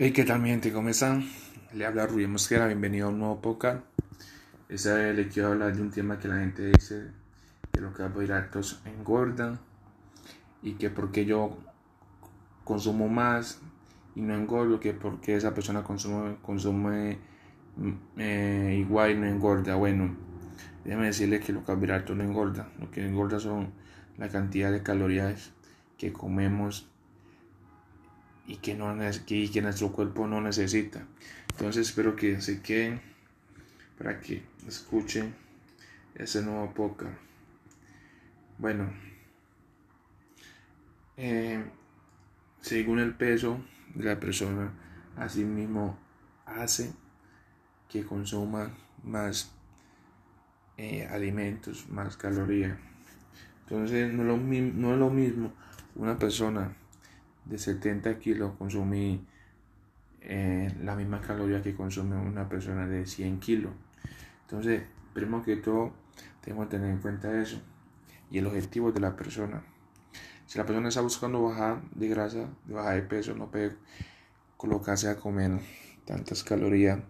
Hey, ¿qué tal mi gente? ¿Cómo están? Le habla Rubén Mosquera, bienvenido a un nuevo podcast. Esta vez le quiero hablar de un tema que la gente dice que los carbohidratos engordan y que porque yo consumo más y no engordo, que porque esa persona consume, consume eh, igual y no engorda. Bueno, déjeme decirle que los carbohidratos no engordan, lo que engorda son la cantidad de calorías que comemos y que, no, que, que nuestro cuerpo no necesita. Entonces espero que se queden para que escuchen ese nuevo podcast. Bueno, eh, según el peso de la persona, así mismo hace que consuma más eh, alimentos, más calorías. Entonces no no es lo mismo una persona de 70 kilos consumí eh, la misma caloría que consume una persona de 100 kilos. Entonces, primero que todo, tenemos que tener en cuenta eso y el objetivo de la persona. Si la persona está buscando bajar de grasa, de bajar de peso, no puede colocarse a comer tantas calorías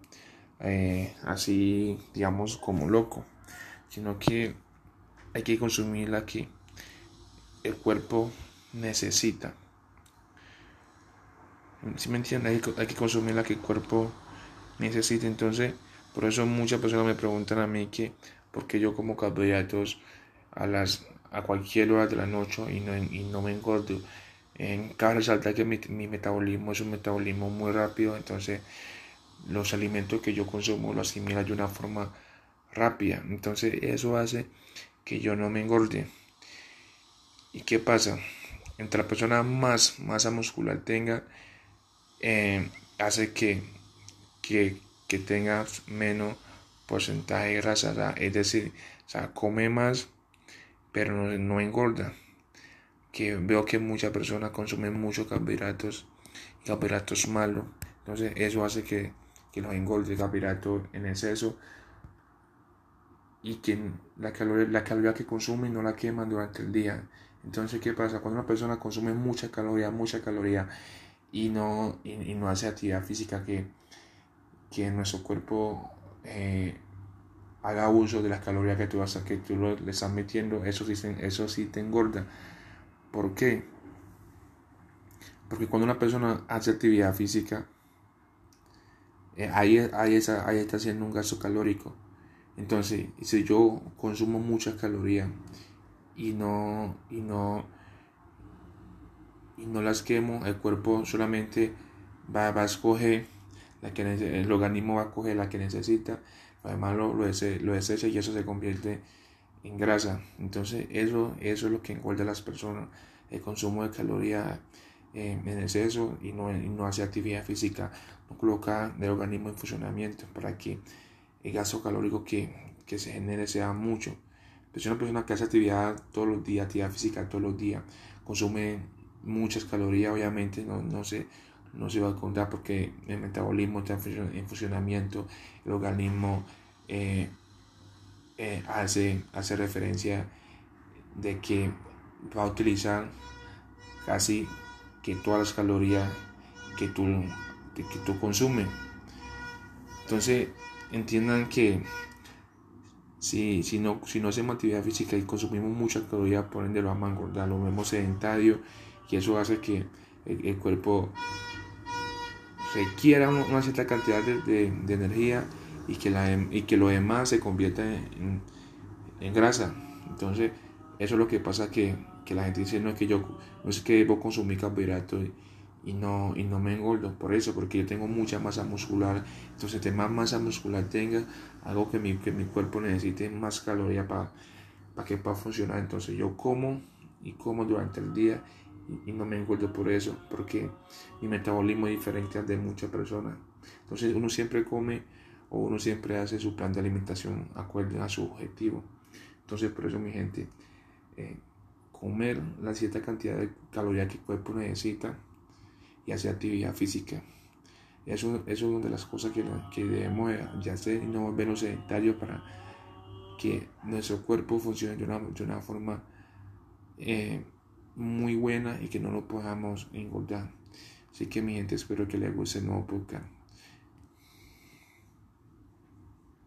eh, así, digamos, como loco, sino que hay que consumir la que el cuerpo necesita. Si me entienden, hay, que consumir la que el cuerpo necesita. Entonces, por eso muchas personas me preguntan a mí que por qué yo como carbohidratos a las a cualquier hora de la noche y no, y no me engordo. En cada resaltar que mi, mi, metabolismo es un metabolismo muy rápido, entonces los alimentos que yo consumo los asimila de una forma rápida. Entonces eso hace que yo no me engorde. ¿Y qué pasa? Entre la persona más masa muscular tenga, eh, hace que, que, que tenga menos porcentaje de grasa, es decir, come más, pero no, engorda. Que veo que muchas personas consumen muchos carbohidratos y carbohidratos malos, entonces eso hace que, que los engorde carbohidratos en exceso y que la caloría, la caloría que consumen no la queman durante el día. Entonces, ¿qué pasa? Cuando una persona consume mucha caloría, mucha caloría y no, y, no hace actividad física que, que nuestro cuerpo eh, haga uso de las calorías que tú, vas que tú le estás metiendo, eso sí, eso sí te engorda. ¿Por qué? Porque cuando una persona hace actividad física, eh, ahí, ahí, está, haciendo un gasto calórico. Entonces, si yo consumo muchas calorías y no, y no, y no las quemo, el cuerpo solamente va, va a escoger la que el organismo va a coger la que necesita, además lo, lo, lo desecha y eso se convierte en grasa. Entonces eso, eso es lo que engorda a las personas, el consumo de calorías eh, en exceso y no, no hace actividad física, no coloca el organismo en funcionamiento para que el gasto calórico que, que se genere sea mucho. Si una persona que hace actividad todos los días, actividad física todos los días, consume muchas calorías, obviamente no, no, se, no se va a contar porque el metabolismo está en funcionamiento, el organismo eh, eh, hace, hace referencia de que va a utilizar casi que todas las calorías que tú, que, tú consumes. Entonces, entiendan que si, si, no, si no hacemos actividad física y consumimos muchas calorías, por ende lo vamos a engordar, lo vemos sedentario y eso hace que el, cuerpo requiera una cierta cantidad de, energía y que, la, y que lo demás se convierta en, en, grasa. Entonces, eso es lo que pasa que, que, la gente dice, no es que yo, no es que debo consumir carbohidratos y, no, y no me engordo por eso, porque yo tengo mucha masa muscular. Entonces, de más masa muscular tenga, algo que mi, que mi cuerpo necesite más calorías para, para que pueda funcionar. Entonces, yo como y como durante el día y, no me engordo por eso, porque mi metabolismo es diferente al de muchas personas. Entonces uno siempre come o uno siempre hace su plan de alimentación acorde a su objetivo. Entonces por eso mi gente, eh, comer la cierta cantidad de calorías que el cuerpo necesita y hacer actividad física. Eso, es una de las cosas que, debemos ya hacer y no volvernos sedentarios para que nuestro cuerpo funcione de una, de una forma eh, muy buena y que no lo podamos engordar. Así que mi gente, espero que les guste el nuevo podcast.